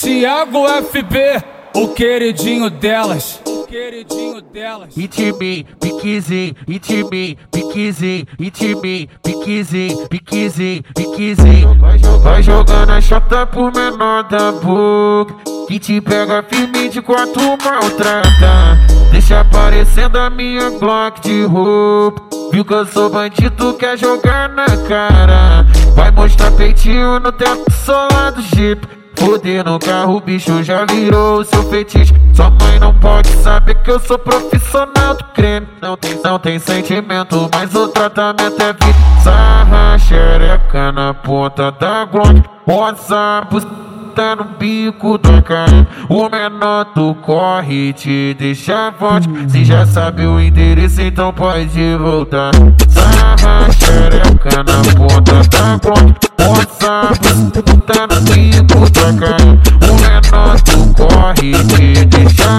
Tiago FB, o queridinho delas. O queridinho delas. Itimi, piquizinho, itimi, piquizinho, itimi. Vai jogando a chata por menor da boca. Que te pega firme de quatro maltrata. Deixa aparecendo a minha Glock de roupa. Viu que eu sou bandido, quer jogar na cara. Vai mostrar peitinho no teto solar do Jeep. Poder no carro, o bicho já virou seu fetiche. Sua mãe não pode saber que eu sou profissional do creme. Não tem, não tem sentimento, mas o tratamento é vida. Sarra xereca na ponta da Glock. WhatsApp tá no bico da cara. O menor tu corre te deixa forte. Se já sabe o endereço, então pode voltar. Sarra xereca na ponta da Glock.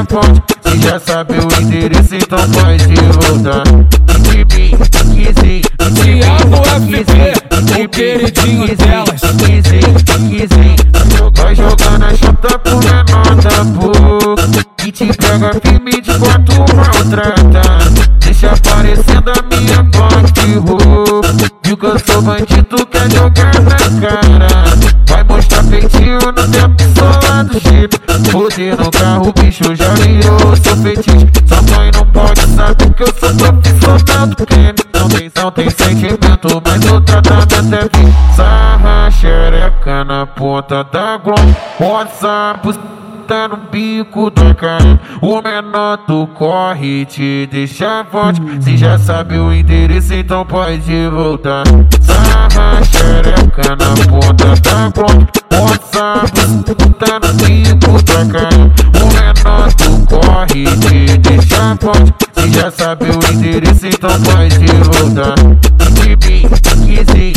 Forte. Se já sabe o endereço, então pode voltar. Tibi, Kizzy, Tiago FB, o queridinho delas. Kizzy, Kizzy. Vai jogando a chata pro menor da boca Que te pega firme de quatro maltrata Deixa aparecendo a minha de roupa Viu que eu sou bandido, quer jogar na cara Vai mostrar feitinho no tempo solar do Jeep Poder no carro, bicho já virou seu fetiche Sua mãe não pode saber que eu sou do crime Não tem, não tem sentimento, mas o tratamento é fim Sarra xereca na ponta da Glock. WhatsApp tá no bico da cara. O menor tu corre te deixa forte. Se já sabe o endereço então pode voltar. Sarra xereca na ponta da Glock corre te deixa forte Se já sabe o endereço então pode voltar Tibi, Kizzy,